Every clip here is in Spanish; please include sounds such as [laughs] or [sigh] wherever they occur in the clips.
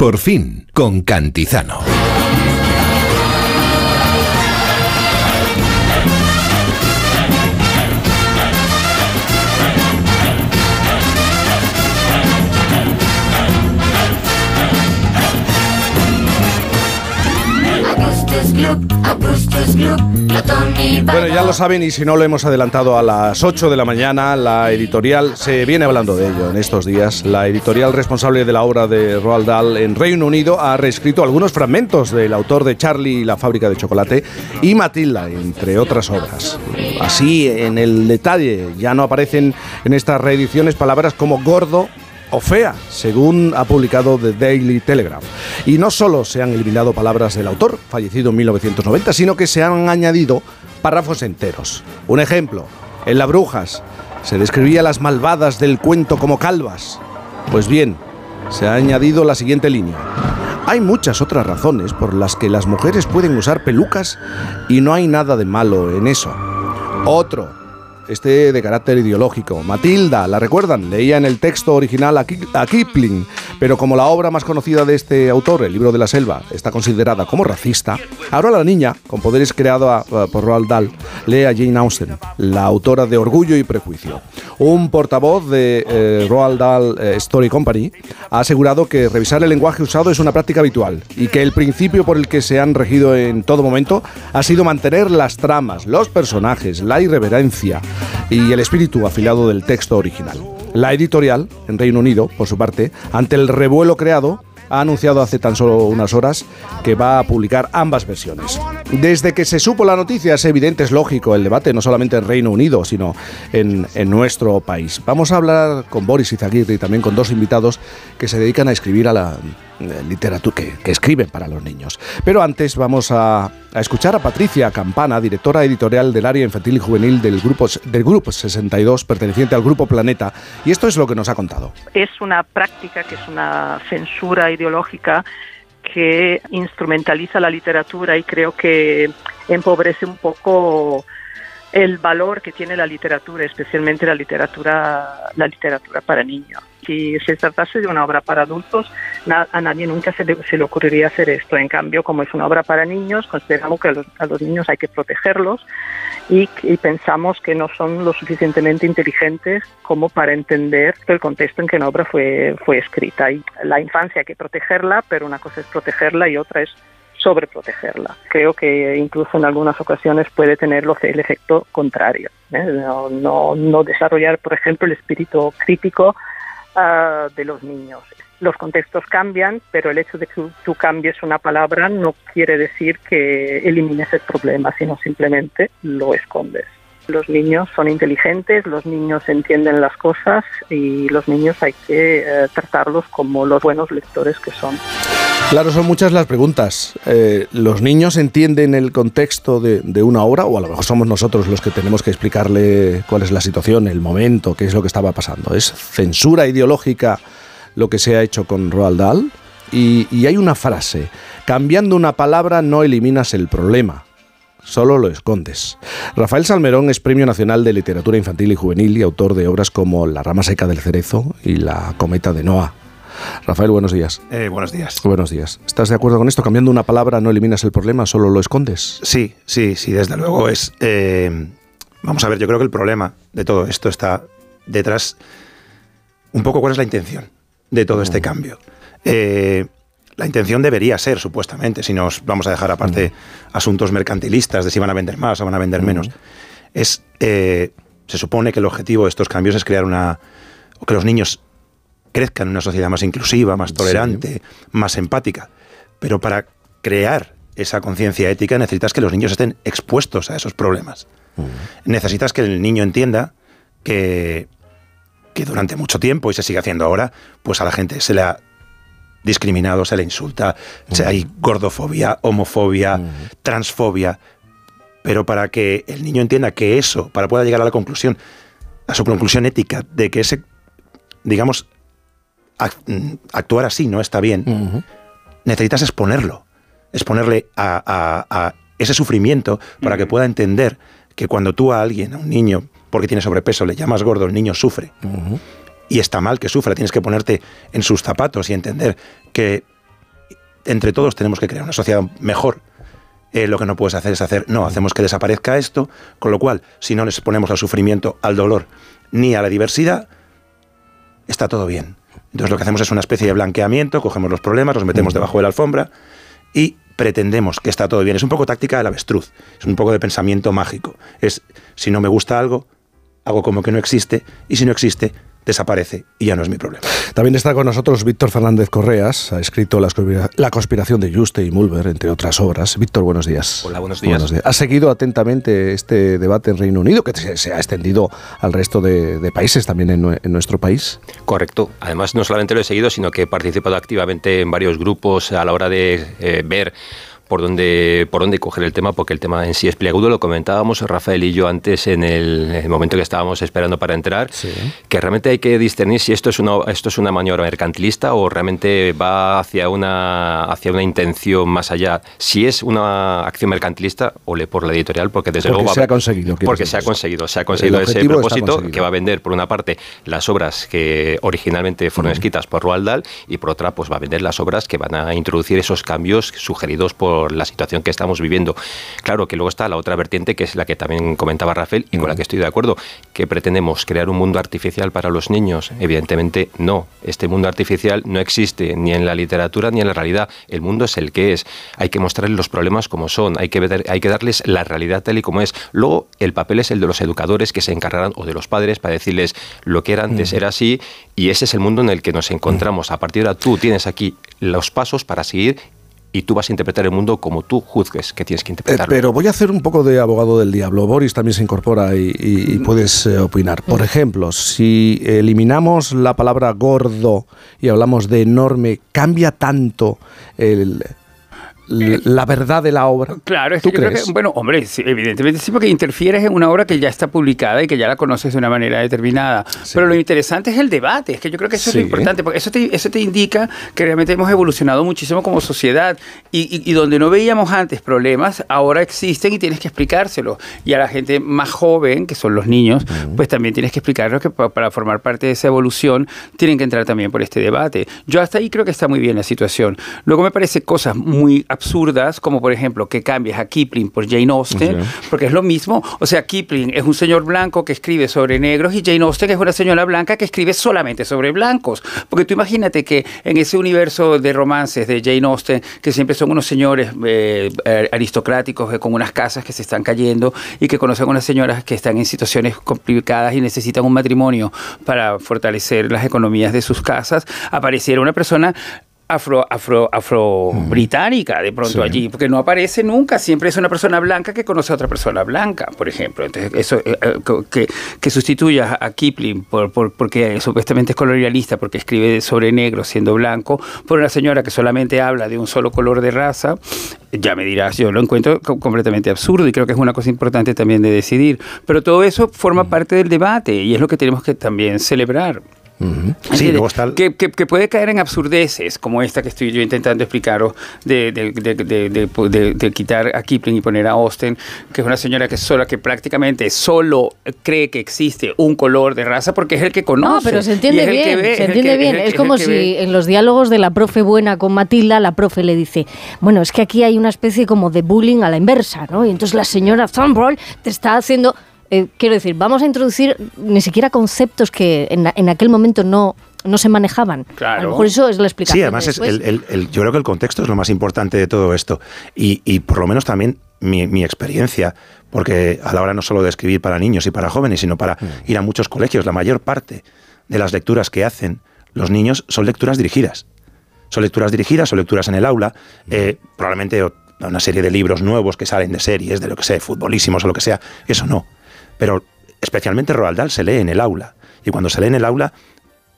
Por fin, con Cantizano. Bueno, ya lo saben y si no lo hemos adelantado a las 8 de la mañana, la editorial, se viene hablando de ello en estos días, la editorial responsable de la obra de Roald Dahl en Reino Unido ha reescrito algunos fragmentos del autor de Charlie y la fábrica de chocolate y Matilda, entre otras obras. Así, en el detalle, ya no aparecen en estas reediciones palabras como gordo o fea, según ha publicado The Daily Telegraph. Y no solo se han eliminado palabras del autor, fallecido en 1990, sino que se han añadido párrafos enteros. Un ejemplo, en La Brujas se describía las malvadas del cuento como calvas. Pues bien, se ha añadido la siguiente línea. Hay muchas otras razones por las que las mujeres pueden usar pelucas y no hay nada de malo en eso. Otro, este de carácter ideológico. Matilda, ¿la recuerdan? Leía en el texto original a, Kipling, pero como la obra más conocida de este autor, el libro de la selva, está considerada como racista, ahora la niña, con poderes creados por Roald Dahl, lee a Jane Austen, la autora de Orgullo y Prejuicio. Un portavoz de eh, Roald Dahl eh, Story Company ha asegurado que revisar el lenguaje usado es una práctica habitual y que el principio por el que se han regido en todo momento ha sido mantener las tramas, los personajes, la irreverencia, y el espíritu afilado del texto original. La editorial, en Reino Unido, por su parte, ante el revuelo creado, ha anunciado hace tan solo unas horas que va a publicar ambas versiones. Desde que se supo la noticia es evidente, es lógico el debate, no solamente en Reino Unido, sino en, nuestro país. Vamos a hablar con Boris Izaguirre y también con dos invitados que se dedican a escribir a la eh, literatura, que, escriben para los niños. Pero antes vamos a, a, escuchar a Patricia Campana, directora editorial del área infantil y juvenil del grupo, del grupo 62, perteneciente al Grupo Planeta, y esto es lo que nos ha contado. Es una práctica que es una censura ideológica que instrumentaliza la literatura y creo que empobrece un poco el valor que tiene la literatura, especialmente la literatura, la literatura para niños. Si se tratase de una obra para adultos, a nadie nunca se le, se le, ocurriría hacer esto. En cambio, como es una obra para niños, consideramos que a los, niños hay que protegerlos y, pensamos que no son lo suficientemente inteligentes como para entender el contexto en que la obra fue, fue escrita. Y la infancia hay que protegerla, pero una cosa es protegerla y otra es sobreprotegerla. Creo que incluso en algunas ocasiones puede tener el efecto contrario. ¿eh? No, no, desarrollar, por ejemplo, el espíritu crítico ah, de los niños. Los contextos cambian, pero el hecho de que tú cambies una palabra no quiere decir que elimines el problema, sino simplemente lo escondes. Los niños son inteligentes, los niños entienden las cosas y los niños hay que eh, tratarlos como los buenos lectores que son. Claro, son muchas las preguntas. Eh, ¿Los niños entienden el contexto de, una obra o a lo mejor somos nosotros los que tenemos que explicarle cuál es la situación, el momento, qué es lo que estaba pasando? ¿Es censura ideológica lo que se ha hecho con Roald Dahl? Y, y hay una frase, cambiando una palabra no eliminas el problema, solo lo escondes. Rafael Salmerón es Premio Nacional de Literatura Infantil y Juvenil y autor de obras como La rama seca del cerezo y La cometa de Noah. Rafael, buenos días. Eh, buenos días. Buenos días. ¿Estás de acuerdo con esto? Cambiando una palabra no eliminas el problema, solo lo escondes. Sí, sí, sí, desde luego es... Eh, vamos a ver, yo creo que el problema de todo esto está detrás un poco cuál es la intención de todo este mm. cambio. Eh, la intención debería ser, supuestamente, si nos vamos a dejar aparte mm. asuntos mercantilistas de si van a vender más o van a vender menos, mm. es, se supone que el objetivo de estos cambios es crear una, o que los niños crezcan en una sociedad más inclusiva, más tolerante, más empática. Pero para crear esa conciencia ética necesitas que los niños estén expuestos a esos problemas. Necesitas que el niño entienda que, que durante mucho tiempo, y se sigue haciendo ahora, pues a la gente se le ha discriminado, se le insulta, hay gordofobia, homofobia, transfobia. Pero para que el niño entienda que eso, para pueda llegar a la conclusión, a su conclusión ética de que ese, digamos, actuar así no está bien, necesitas exponerlo, exponerle a, ese sufrimiento para que pueda entender que cuando tú a alguien, a un niño, porque tiene sobrepeso, le llamas gordo, el niño sufre. Y está mal que sufra, tienes que ponerte en sus zapatos y entender que entre todos tenemos que crear una sociedad mejor, eh, lo que no puedes hacer es hacer, no, hacemos que desaparezca esto, con lo cual, si no les exponemos al sufrimiento, al dolor, ni a la diversidad, está todo bien. Entonces lo que hacemos es una especie de blanqueamiento, cogemos los problemas, los metemos debajo de la alfombra y pretendemos que está todo bien. Es un poco táctica del avestruz, es un poco de pensamiento mágico. Es, si no me gusta algo, hago como que no existe, y si no existe, desaparece y ya no es mi problema. También está con nosotros Víctor Fernández Correas, ha escrito La conspiración de Juste y Mulver, entre otras obras. Víctor, buenos días. Hola, buenos días. Ha seguido atentamente este debate en Reino Unido, que se ha extendido al resto de, países, también en, nuestro país. Correcto. Además, no solamente lo he seguido, sino que he participado activamente en varios grupos a la hora de eh, ver por dónde, por dónde coger el tema, porque el tema en sí es pliagudo. Lo comentábamos Rafael y yo antes en el, momento que estábamos esperando para entrar, que realmente hay que discernir si esto es, una, esto es una maniobra mercantilista o realmente va hacia una, hacia una intención más allá. Si es una acción mercantilista, ole por la editorial, porque desde luego... Se ha conseguido. Porque se ha conseguido, se ha conseguido ese propósito que va a vender, por una parte, las obras que originalmente fueron escritas por Roald Dahl y por otra, pues va a vender las obras que van a introducir esos cambios sugeridos por la situación que estamos viviendo. Claro que luego está la otra vertiente, que es la que también comentaba Rafael y con la que estoy de acuerdo, que pretendemos crear un mundo artificial para los niños. Evidentemente no, este mundo artificial no existe ni en la literatura ni en la realidad. El mundo es el que es. Hay que mostrarles los problemas como son, hay que, hay que darles la realidad tal y como es. Luego el papel es el de los educadores que se encargarán o de los padres para decirles lo que era antes era así y ese es el mundo en el que nos encontramos. A partir de ahora tú tienes aquí los pasos para seguir y tú vas a interpretar el mundo como tú juzgues que tienes que interpretarlo. Eh, pero voy a hacer un poco de abogado del diablo. Boris también se incorpora y, puedes eh, opinar. Por ejemplo, si eliminamos la palabra gordo y hablamos de enorme, ¿cambia tanto el, la verdad de la obra. Claro, es que yo creo que, bueno, hombre, evidentemente sí, porque interfieres en una obra que ya está publicada y que ya la conoces de una manera determinada. Pero lo interesante es el debate, es que yo creo que eso es lo importante, porque eso te, eso te indica que realmente hemos evolucionado muchísimo como sociedad y, donde no veíamos antes problemas, ahora existen y tienes que explicárselo. Y a la gente más joven, que son los niños, pues también tienes que explicarles que para formar parte de esa evolución tienen que entrar también por este debate. Yo hasta ahí creo que está muy bien la situación. Luego me parece cosas muy absurdas, como por ejemplo que cambies a Kipling por Jane Austen, porque es lo mismo. O sea, Kipling es un señor blanco que escribe sobre negros y Jane Austen es una señora blanca que escribe solamente sobre blancos. Porque tú imagínate que en ese universo de romances de Jane Austen, que siempre son unos señores eh, aristocráticos eh, con unas casas que se están cayendo y que conocen a unas señoras que están en situaciones complicadas y necesitan un matrimonio para fortalecer las economías de sus casas, apareciera una persona afro, afro, afro británica de pronto allí, porque no aparece nunca, siempre es una persona blanca que conoce a otra persona blanca, por ejemplo. Entonces, eso eh, eh, que, que, sustituya a Kipling por, por, porque supuestamente es colonialista, porque escribe sobre negro siendo blanco, por una señora que solamente habla de un solo color de raza, ya me dirás, yo lo encuentro completamente absurdo y creo que es una cosa importante también de decidir. Pero todo eso forma parte del debate y es lo que tenemos que también celebrar que, puede caer en absurdeces, como esta que estoy yo intentando explicaros, de, de, quitar a Kipling y poner a Austen, que es una señora que sola, que prácticamente solo cree que existe un color de raza porque es el que conoce. No, pero se entiende bien, se entiende bien. Es, como si en los diálogos de la profe buena con Matilda, la profe le dice, bueno, es que aquí hay una especie como de bullying a la inversa, ¿no? Y entonces la señora Thunbroll te está haciendo eh, quiero decir, vamos a introducir ni siquiera conceptos que en, aquel momento no, no se manejaban. Claro. Por eso es la explicación. Sí, además es el, yo creo que el contexto es lo más importante de todo esto. Y, por lo menos también mi, experiencia, porque a la hora no solo de escribir para niños y para jóvenes, sino para mm. ir a muchos colegios, la mayor parte de las lecturas que hacen los niños son lecturas dirigidas. Son lecturas dirigidas, son lecturas en el aula, mm. eh, probablemente una serie de libros nuevos que salen de series, de lo que sea, futbolísimos o lo que sea, eso no pero especialmente Roald Dahl se lee en el aula. Y cuando se lee en el aula,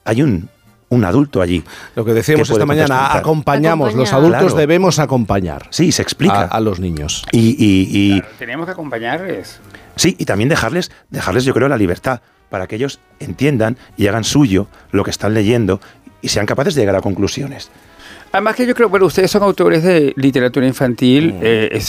hay un, un adulto allí. Lo que decíamos esta mañana, acompañamos, los adultos debemos acompañar. Sí, se explica. A, los niños. Y, tenemos que acompañarles. Sí, y también dejarles, dejarles, yo creo, la libertad para que ellos entiendan y hagan suyo lo que están leyendo y sean capaces de llegar a conclusiones. Además que yo creo, bueno, ustedes son autores de literatura infantil, mm. eh,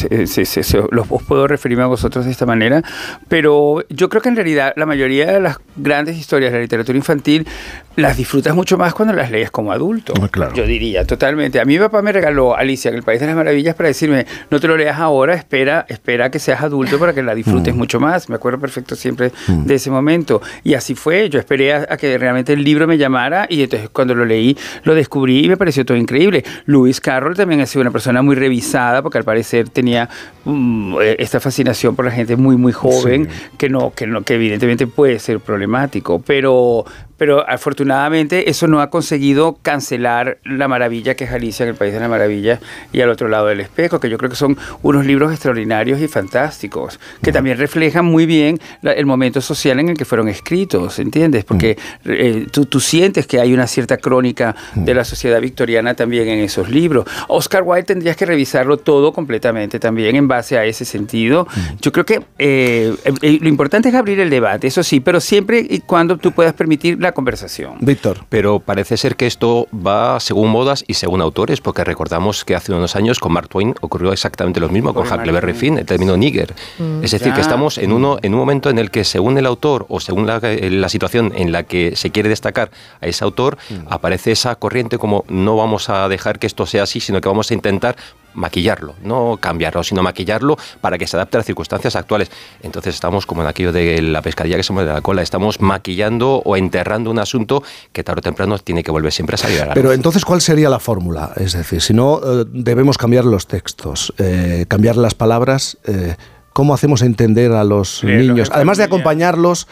los os puedo referirme a vosotros de esta manera, pero yo creo que en realidad la mayoría de las grandes historias de la literatura infantil las disfrutas mucho más cuando las lees como adulto. claro. Yo diría, totalmente. A mi papá me regaló Alicia en el País de las Maravillas para decirme, no te lo leas ahora, espera, espera que seas adulto para que la disfrutes mm. mucho más. Me acuerdo perfecto siempre mm. de ese momento. Y así fue, yo esperé a, que realmente el libro me llamara y entonces cuando lo leí lo descubrí y me pareció todo increíble. Lewis Carroll también ha sido una persona muy revisada porque al parecer tenía mm, eh, esta fascinación por la gente muy, muy joven, que, no, que, no, que evidentemente puede ser problemático, pero pero afortunadamente eso no ha conseguido cancelar la maravilla que es Alicia en el País de la Maravilla y al otro lado del espejo, que yo creo que son unos libros extraordinarios y fantásticos, que también reflejan muy bien el momento social en el que fueron escritos, ¿entiendes? Porque eh, tú, tú, sientes que hay una cierta crónica de la sociedad victoriana también en esos libros. Oscar Wilde tendrías que revisarlo todo completamente también en base a ese sentido. Yo creo que eh, eh, lo importante es abrir el debate, eso sí, pero siempre y cuando tú puedas permitir la conversación. Víctor. Pero parece ser que esto va según modas y según autores, porque recordamos que hace unos años con Mark Twain ocurrió exactamente lo mismo con Huckleberry Finn, el término nigger. Mm. es decir, que estamos en, uno, en un momento en el que según el autor o según la, la situación en la que se quiere destacar a ese autor, mm. aparece esa corriente como no vamos a dejar que esto sea así, sino que vamos a intentar maquillarlo, no cambiarlo, sino maquillarlo para que se adapte a las circunstancias actuales. Entonces estamos como en aquello de la pescadilla que se mueve de la cola, estamos maquillando o enterrando un asunto que tarde o temprano tiene que volver siempre a salir a la Pero entonces, ¿cuál sería la fórmula? Es decir, si no eh, debemos cambiar los textos, eh, cambiar las palabras, eh, ¿cómo hacemos entender a los niños? Además de acompañarlos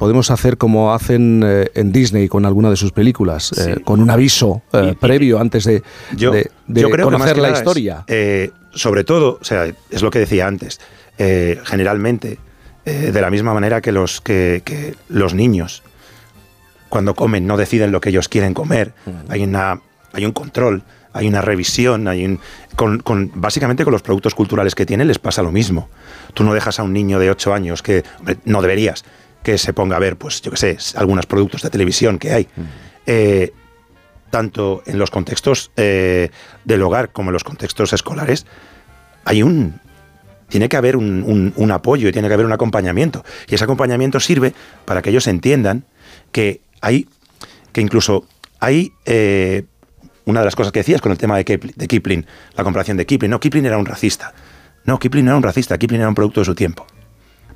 podemos hacer como hacen eh, en Disney con alguna de sus películas, eh, con un aviso eh, previo antes de, yo, conocer la historia. sobre todo, o sea, es lo que decía antes, generalmente, de la misma manera que los, que, los niños, cuando comen, no deciden lo que ellos quieren comer, hay, una, hay un control, hay una revisión, hay un, con, con, básicamente con los productos culturales que tienen les pasa lo mismo. Tú no dejas a un niño de 8 años que, no deberías, que se ponga a ver, pues yo qué sé, algunos productos de televisión que hay. Mm. Eh, tanto en los contextos eh, del hogar como en los contextos escolares, hay un. Tiene que haber un, apoyo y tiene que haber un acompañamiento. Y ese acompañamiento sirve para que ellos entiendan que hay. que incluso hay. Eh, una de las cosas que decías con el tema de Kipling, de Kipling, la comparación de Kipling. No, Kipling era un racista. No, Kipling no era un racista, Kipling era un producto de su tiempo.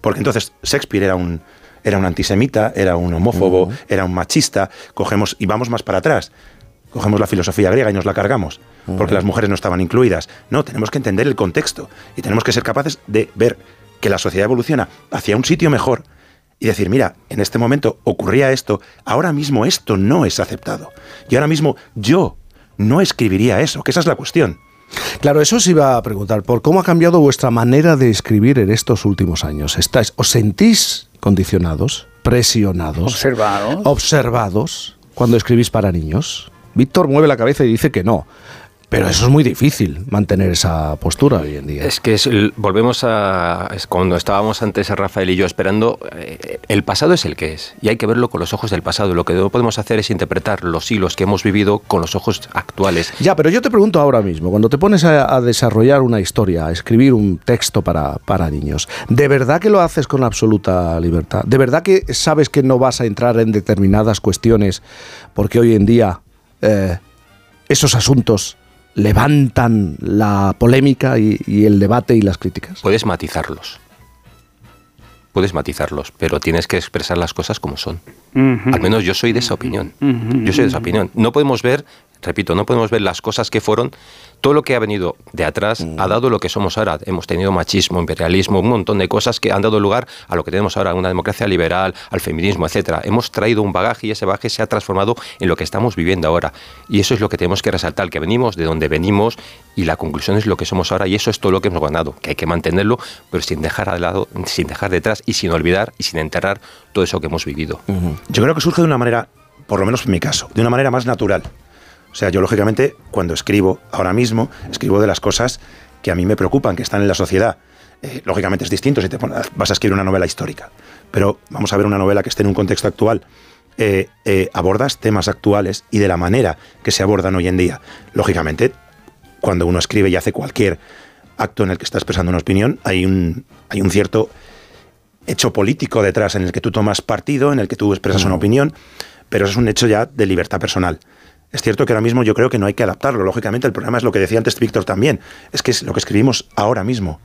Porque entonces Shakespeare era un, era un antisemita, era un homófobo, era un machista, cogemos y vamos más para atrás. Cogemos la filosofía griega y nos la cargamos, porque las mujeres no estaban incluidas. No, tenemos que entender el contexto y tenemos que ser capaces de ver que la sociedad evoluciona hacia un sitio mejor y decir, mira, en este momento ocurría esto, ahora mismo esto no es aceptado. Y ahora mismo yo no escribiría eso, que esa es la cuestión. Claro, eso os iba a preguntar, ¿por cómo ha cambiado vuestra manera de escribir en estos últimos años? ¿Estáis, ¿Os sentís condicionados, presionados, observados. observados cuando escribís para niños? Víctor mueve la cabeza y dice que no. Pero eso es muy difícil, mantener esa postura hoy en día. Es que volvemos a cuando estábamos antes Rafael y yo esperando, eh, el pasado es el que es y hay que verlo con los ojos del pasado. Lo que no podemos hacer es interpretar los hilos que hemos vivido con los ojos actuales. Ya, pero yo te pregunto ahora mismo, cuando te pones a, desarrollar una historia, a escribir un texto para, para niños, ¿de verdad que lo haces con absoluta libertad? ¿De verdad que sabes que no vas a entrar en determinadas cuestiones porque hoy en día eh, esos asuntos levantan la polémica y, el debate y las críticas. Puedes matizarlos. Puedes matizarlos, pero tienes que expresar las cosas como son. Al menos yo soy de esa opinión. Yo soy de esa opinión. No podemos ver, repito, no podemos ver las cosas que fueron todo lo que ha venido de atrás mm. ha dado lo que somos ahora. Hemos tenido machismo, imperialismo, un montón de cosas que han dado lugar a lo que tenemos ahora, una democracia liberal, al feminismo, etcétera. Hemos traído un bagaje y ese bagaje se ha transformado en lo que estamos viviendo ahora. Y eso es lo que tenemos que resaltar, que venimos de donde venimos y la conclusión es lo que somos ahora y eso es todo lo que hemos ganado, que hay que mantenerlo, pero sin dejar de lado, sin dejar detrás y sin olvidar y sin enterrar todo eso que hemos vivido. Yo creo que surge de una manera, por lo menos en mi caso, de una manera más natural. O sea, yo lógicamente cuando escribo ahora mismo, escribo de las cosas que a mí me preocupan, que están en la sociedad. Eh, lógicamente es distinto si te vas a escribir una novela histórica, pero vamos a ver una novela que esté en un contexto actual. Eh, eh, abordas temas actuales y de la manera que se abordan hoy en día. Lógicamente, cuando uno escribe y hace cualquier acto en el que está expresando una opinión, hay un, hay un cierto hecho político detrás en el que tú tomas partido, en el que tú expresas una opinión, pero eso es un hecho ya de libertad personal. Es cierto que ahora mismo yo creo que no hay que adaptarlo. Lógicamente, el problema es lo que decía antes Víctor también. Es que es lo que escribimos ahora mismo.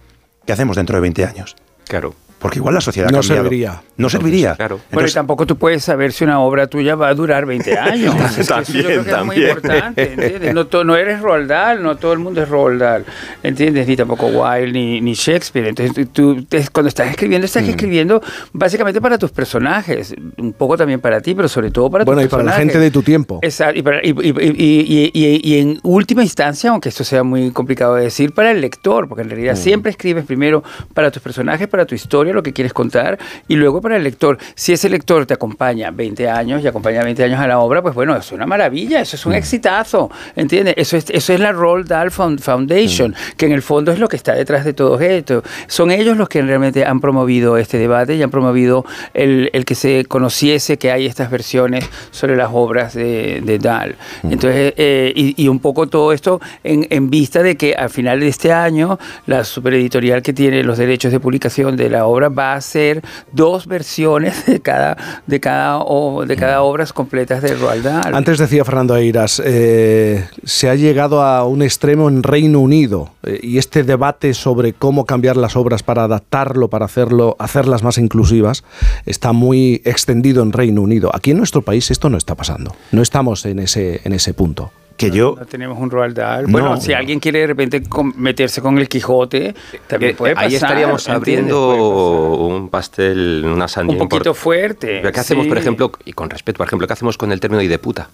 ¿Qué hacemos dentro de 20 años? Claro. Porque igual la sociedad no serviría. No serviría. Claro. Pero tampoco tú puedes saber si una obra tuya va a durar 20 [laughs] años. también, yo creo que es muy importante, ¿entiendes? No, no, eres Roald Dahl, no todo el mundo es Roald Dahl, ¿entiendes? Ni tampoco Wilde, ni, ni Shakespeare. Entonces tú, cuando estás escribiendo, estás mm. escribiendo básicamente para tus personajes, un poco también para ti, pero sobre todo para bueno, tus Bueno, y para la gente de tu tiempo. Exacto. Y, y, y, y, en última instancia, aunque esto sea muy complicado de decir, para el lector, porque en realidad mm. siempre escribes primero para tus personajes, para tu historia, lo que quieres contar y luego para el lector. Si ese lector te acompaña 20 años y acompaña 20 años a la obra, pues bueno, es una maravilla, eso es un mm. exitazo, ¿entiendes? Eso es, eso es la Roald Dahl Foundation, mm. que en el fondo es lo que está detrás de todo esto. Son ellos los que realmente han promovido este debate y han promovido el, el que se conociese que hay estas versiones sobre las obras de, de Dahl. Mm. Entonces, eh, y, y, un poco todo esto en, en vista de que al final de este año la supereditorial que tiene los derechos de publicación de la obra va a ser dos versiones de cada, de cada, de cada obras completas de Roald Dahl. Antes decía Fernando Eiras, eh, se ha llegado a un extremo en Reino Unido eh, y este debate sobre cómo cambiar las obras para adaptarlo, para hacerlo, hacerlas más inclusivas, está muy extendido en Reino Unido. Aquí en nuestro país esto no está pasando. No estamos en ese, en ese punto que yo... No tenemos un Roald Dahl. Bueno, si alguien quiere de repente meterse con el Quijote, también eh, puede pasar. Ahí estaríamos abriendo un pastel, una sandía. Un poquito fuerte. ¿Qué hacemos, por ejemplo, y con respeto, por ejemplo, qué hacemos con el término y de puta?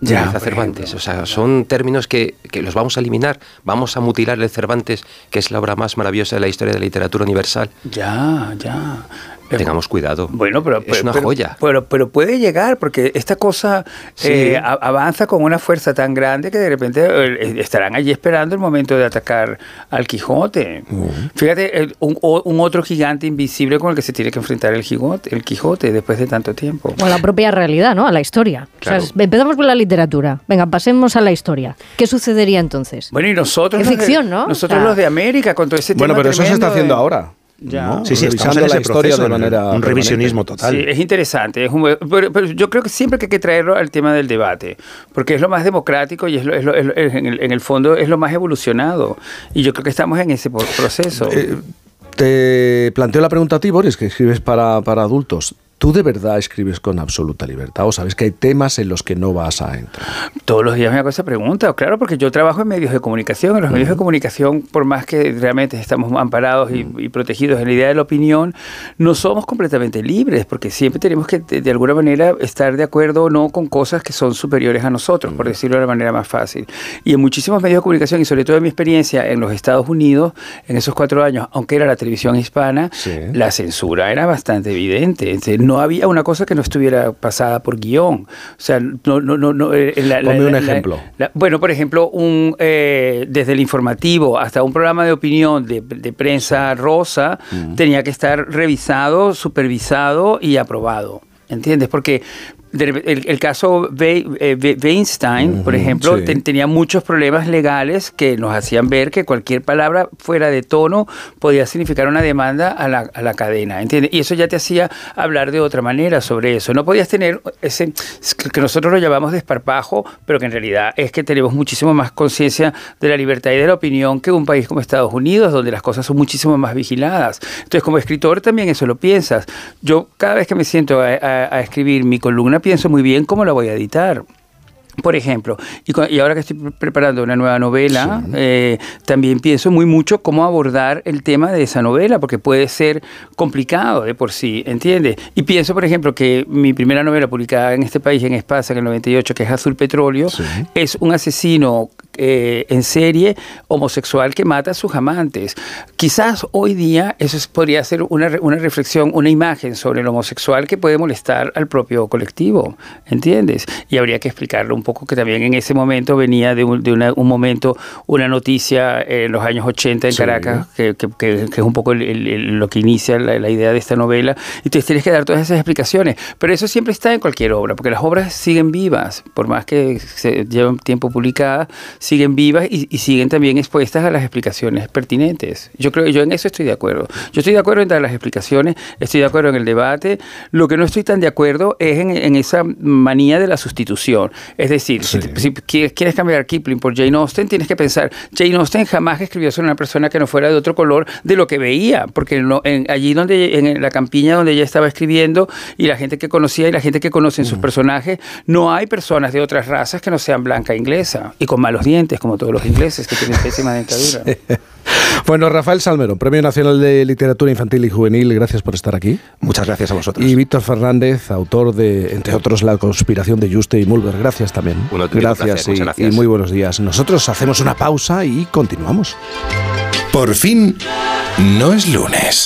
Ya, Cervantes. O sea, son términos que, que, los vamos a eliminar. Vamos a mutilar el Cervantes, que es la obra más maravillosa de la historia de la literatura universal. Ya, ya. Tengamos cuidado. Bueno, pero es una joya. Pero, pero puede llegar porque esta cosa eh, avanza con una fuerza tan grande que de repente eh, estarán allí esperando el momento de atacar al Quijote. Fíjate, un, otro gigante invisible con el que se tiene que enfrentar el Quijote, el Quijote después de tanto tiempo. O a la propia realidad, ¿no? A la historia. empezamos por la literatura. Venga, pasemos a la historia. ¿Qué sucedería entonces? Bueno, y nosotros. Es ficción, ¿no? Nosotros los de América con todo ese tema. Bueno, pero eso se está haciendo ahora. Ya. Sí, sí, revisando la historia de manera un revisionismo total. Sí, es interesante. Es pero, yo creo que siempre que hay que traerlo al tema del debate, porque es lo más democrático y es, es, en, el, en, el, fondo es lo más evolucionado. Y yo creo que estamos en ese proceso. Eh, te planteo la pregunta a ti, Boris, que escribes para, para adultos. ¿Tú de verdad escribes con absoluta libertad o sabes que hay temas en los que no vas a entrar? Todos los días me hago esa pregunta, claro, porque yo trabajo en medios de comunicación. En los medios de comunicación, por más que realmente estamos amparados y, protegidos en la idea de la opinión, no somos completamente libres, porque siempre tenemos que, de, alguna manera, estar de acuerdo o no con cosas que son superiores a nosotros, por decirlo de la manera más fácil. Y en muchísimos medios de comunicación, y sobre todo en mi experiencia en los Estados Unidos, en esos cuatro años, aunque era la televisión hispana, la censura era bastante evidente no había una cosa que no estuviera pasada por guion. O sea, no, no, no. Eh, un ejemplo. bueno, por ejemplo, un, eh, desde el informativo hasta un programa de opinión de, prensa rosa tenía que estar revisado, supervisado y aprobado. ¿Entiendes? Porque el, caso eh, Weinstein, por ejemplo, tenía muchos problemas legales que nos hacían ver que cualquier palabra fuera de tono podía significar una demanda a la, a la cadena, ¿entiendes? Y eso ya te hacía hablar de otra manera sobre eso. No podías tener ese, que nosotros lo llamamos desparpajo, pero que en realidad es que tenemos muchísimo más conciencia de la libertad y de la opinión que un país como Estados Unidos, donde las cosas son muchísimo más vigiladas. Entonces, como escritor también eso lo piensas. Yo cada vez que me siento a escribir mi columna, pienso muy bien cómo la voy a editar. Por ejemplo, y, ahora que estoy preparando una nueva novela, eh, también pienso muy mucho cómo abordar el tema de esa novela, porque puede ser complicado de por sí, ¿entiendes? Y pienso, por ejemplo, que mi primera novela publicada en este país, en España, en el 98, que es Azul Petróleo, es un asesino eh, en serie homosexual que mata a sus amantes. Quizás hoy día eso podría ser una, una, reflexión, una imagen sobre el homosexual que puede molestar al propio colectivo, ¿entiendes? Y habría que explicarlo un poco que también en ese momento venía de un, de un momento, una noticia en los años 80 en Caracas, que, que, es un poco lo que inicia la, idea de esta novela, y te tienes que dar todas esas explicaciones. Pero eso siempre está en cualquier obra, porque las obras siguen vivas, por más que se lleven tiempo publicadas, siguen vivas y, siguen también expuestas a las explicaciones pertinentes. Yo creo que yo en eso estoy de acuerdo. Yo estoy de acuerdo en dar las explicaciones, estoy de acuerdo en el debate. Lo que no estoy tan de acuerdo es en, esa manía de la sustitución. Es decir, si, quieres cambiar a Kipling por Jane Austen, tienes que pensar, Jane Austen jamás escribió sobre una persona que no fuera de otro color de lo que veía, porque allí donde en la campiña donde ella estaba escribiendo y la gente que conocía y la gente que conoce en sus mm. personajes, no hay personas de otras razas que no sean blanca inglesa y con malos dientes, como todos los ingleses que tienen pésima [laughs] dentadura. Bueno, Rafael Salmerón, Premio Nacional de Literatura Infantil y Juvenil, gracias por estar aquí. Muchas gracias a vosotros. Y Víctor Fernández, autor de, entre otros, La conspiración de Juste y Mulder. Gracias también. gracias, y muy buenos días. Nosotros hacemos una pausa y continuamos. Por fin, no es lunes.